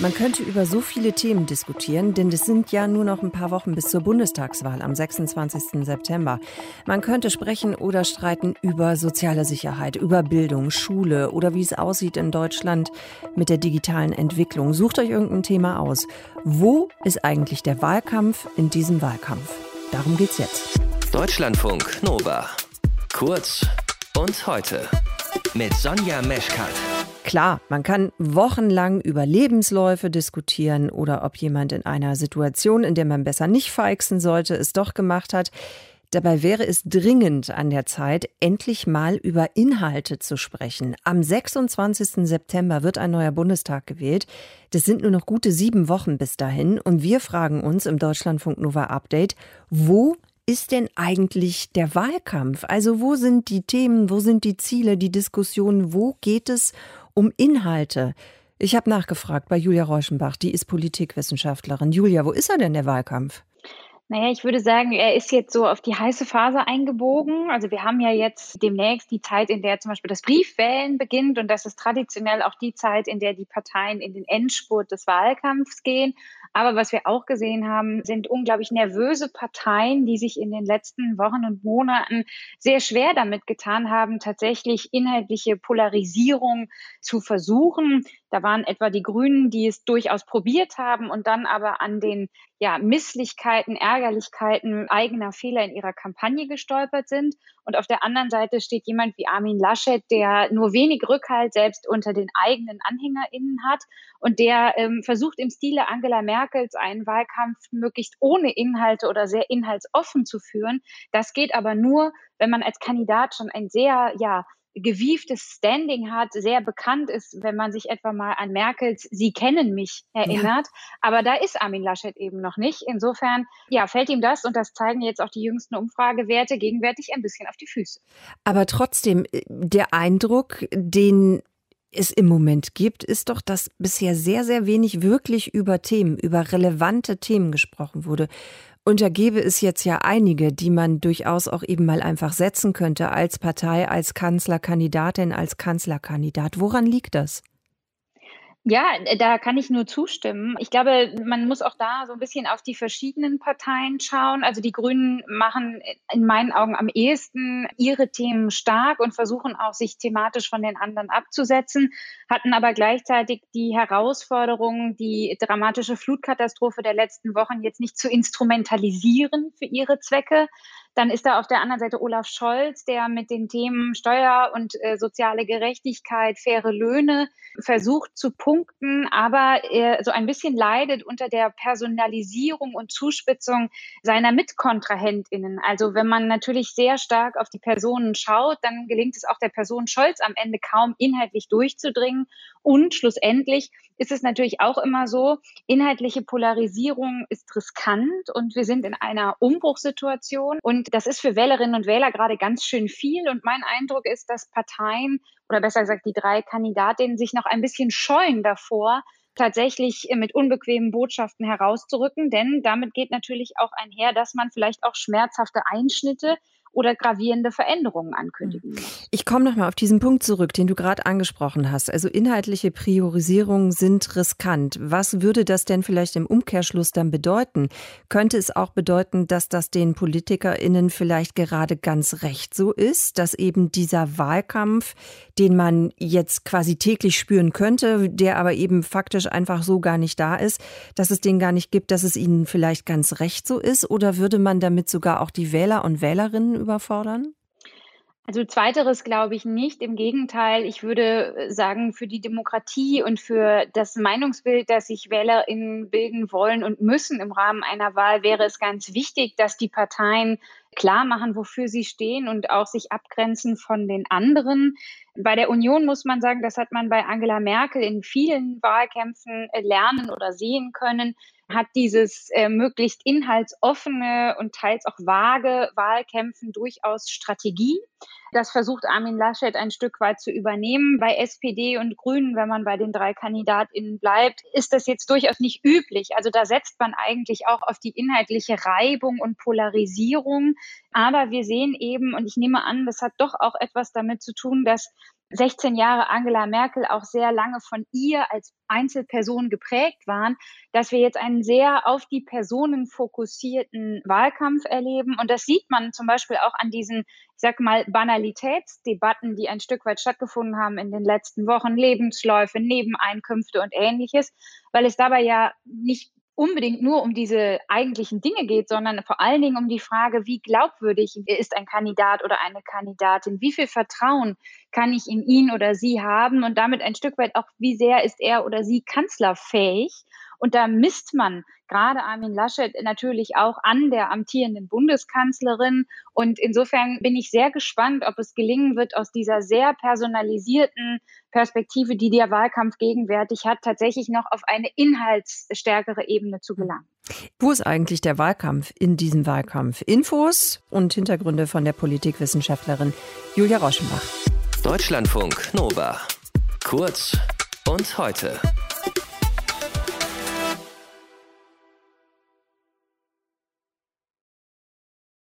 Man könnte über so viele Themen diskutieren, denn es sind ja nur noch ein paar Wochen bis zur Bundestagswahl am 26. September. Man könnte sprechen oder streiten über soziale Sicherheit, über Bildung, Schule oder wie es aussieht in Deutschland mit der digitalen Entwicklung. Sucht euch irgendein Thema aus. Wo ist eigentlich der Wahlkampf in diesem Wahlkampf? Darum geht's jetzt. Deutschlandfunk Nova. Kurz und heute mit Sonja Meschkat. Klar, man kann wochenlang über Lebensläufe diskutieren oder ob jemand in einer Situation, in der man besser nicht feixen sollte, es doch gemacht hat. Dabei wäre es dringend an der Zeit, endlich mal über Inhalte zu sprechen. Am 26. September wird ein neuer Bundestag gewählt. Das sind nur noch gute sieben Wochen bis dahin. Und wir fragen uns im Deutschlandfunk Nova Update, wo ist denn eigentlich der Wahlkampf? Also wo sind die Themen, wo sind die Ziele, die Diskussionen, wo geht es um Inhalte. Ich habe nachgefragt bei Julia Reuschenbach, die ist Politikwissenschaftlerin. Julia, wo ist er denn der Wahlkampf? Naja, ich würde sagen, er ist jetzt so auf die heiße Phase eingebogen. Also wir haben ja jetzt demnächst die Zeit, in der zum Beispiel das Briefwählen beginnt und das ist traditionell auch die Zeit, in der die Parteien in den Endspurt des Wahlkampfs gehen. Aber was wir auch gesehen haben, sind unglaublich nervöse Parteien, die sich in den letzten Wochen und Monaten sehr schwer damit getan haben, tatsächlich inhaltliche Polarisierung zu versuchen. Da waren etwa die Grünen, die es durchaus probiert haben und dann aber an den ja, Misslichkeiten, Ärgerlichkeiten eigener Fehler in ihrer Kampagne gestolpert sind. Und auf der anderen Seite steht jemand wie Armin Laschet, der nur wenig Rückhalt selbst unter den eigenen AnhängerInnen hat und der ähm, versucht im Stile Angela Merkels einen Wahlkampf möglichst ohne Inhalte oder sehr inhaltsoffen zu führen. Das geht aber nur, wenn man als Kandidat schon ein sehr, ja, gewieftes Standing hat, sehr bekannt ist, wenn man sich etwa mal an Merkels Sie kennen mich erinnert. Ja. Aber da ist Armin Laschet eben noch nicht. Insofern, ja, fällt ihm das, und das zeigen jetzt auch die jüngsten Umfragewerte, gegenwärtig ein bisschen auf die Füße. Aber trotzdem, äh, der Eindruck, den es im Moment gibt, ist doch, dass bisher sehr, sehr wenig wirklich über Themen, über relevante Themen gesprochen wurde. Und da gäbe es jetzt ja einige, die man durchaus auch eben mal einfach setzen könnte als Partei, als Kanzlerkandidatin, als Kanzlerkandidat. Woran liegt das? Ja, da kann ich nur zustimmen. Ich glaube, man muss auch da so ein bisschen auf die verschiedenen Parteien schauen. Also die Grünen machen in meinen Augen am ehesten ihre Themen stark und versuchen auch, sich thematisch von den anderen abzusetzen, hatten aber gleichzeitig die Herausforderung, die dramatische Flutkatastrophe der letzten Wochen jetzt nicht zu instrumentalisieren für ihre Zwecke, dann ist da auf der anderen Seite Olaf Scholz, der mit den Themen Steuer und äh, soziale Gerechtigkeit, faire Löhne versucht zu punkten, aber er so ein bisschen leidet unter der Personalisierung und Zuspitzung seiner Mitkontrahentinnen. Also wenn man natürlich sehr stark auf die Personen schaut, dann gelingt es auch der Person Scholz am Ende kaum inhaltlich durchzudringen. Und schlussendlich ist es natürlich auch immer so, inhaltliche Polarisierung ist riskant und wir sind in einer Umbruchssituation und das ist für Wählerinnen und Wähler gerade ganz schön viel. Und mein Eindruck ist, dass Parteien oder besser gesagt die drei Kandidatinnen sich noch ein bisschen scheuen davor, tatsächlich mit unbequemen Botschaften herauszurücken. Denn damit geht natürlich auch einher, dass man vielleicht auch schmerzhafte Einschnitte oder gravierende Veränderungen ankündigen hm. muss. Ich komme noch mal auf diesen Punkt zurück, den du gerade angesprochen hast. Also inhaltliche Priorisierungen sind riskant. Was würde das denn vielleicht im Umkehrschluss dann bedeuten? Könnte es auch bedeuten, dass das den PolitikerInnen vielleicht gerade ganz recht so ist, dass eben dieser Wahlkampf, den man jetzt quasi täglich spüren könnte, der aber eben faktisch einfach so gar nicht da ist, dass es den gar nicht gibt, dass es ihnen vielleicht ganz recht so ist? Oder würde man damit sogar auch die Wähler und Wählerinnen überfordern? Also zweiteres glaube ich nicht. Im Gegenteil, ich würde äh, sagen, für die Demokratie und für das Meinungsbild, das sich WählerInnen bilden wollen und müssen im Rahmen einer Wahl, wäre es ganz wichtig, dass die Parteien klar machen, wofür sie stehen und auch sich abgrenzen von den anderen. Bei der Union muss man sagen, das hat man bei Angela Merkel in vielen Wahlkämpfen äh, lernen oder sehen können, hat dieses äh, möglichst inhaltsoffene und teils auch vage Wahlkämpfen durchaus Strategie. Das versucht Armin Laschet ein Stück weit zu übernehmen. Bei SPD und Grünen, wenn man bei den drei KandidatInnen bleibt, ist das jetzt durchaus nicht üblich. Also da setzt man eigentlich auch auf die inhaltliche Reibung und Polarisierung. Aber wir sehen eben, und ich nehme an, das hat doch auch etwas damit zu tun, dass 16 Jahre Angela Merkel auch sehr lange von ihr als Einzelperson geprägt waren, dass wir jetzt einen sehr auf die Personen fokussierten Wahlkampf erleben. Und das sieht man zum Beispiel auch an diesen, ich sag mal, Banalitätsdebatten, die ein Stück weit stattgefunden haben in den letzten Wochen, Lebensläufe, Nebeneinkünfte und ähnliches, weil es dabei ja nicht unbedingt nur um diese eigentlichen Dinge geht, sondern vor allen Dingen um die Frage, wie glaubwürdig ist ein Kandidat oder eine Kandidatin, wie viel Vertrauen kann ich in ihn oder sie haben und damit ein Stück weit auch, wie sehr ist er oder sie kanzlerfähig. Und da misst man gerade Armin Laschet natürlich auch an der amtierenden Bundeskanzlerin. Und insofern bin ich sehr gespannt, ob es gelingen wird, aus dieser sehr personalisierten Perspektive, die der Wahlkampf gegenwärtig hat, tatsächlich noch auf eine inhaltsstärkere Ebene zu gelangen. Wo ist eigentlich der Wahlkampf in diesem Wahlkampf? Infos und Hintergründe von der Politikwissenschaftlerin Julia Rauschenbach. Deutschlandfunk Nova. Kurz und heute.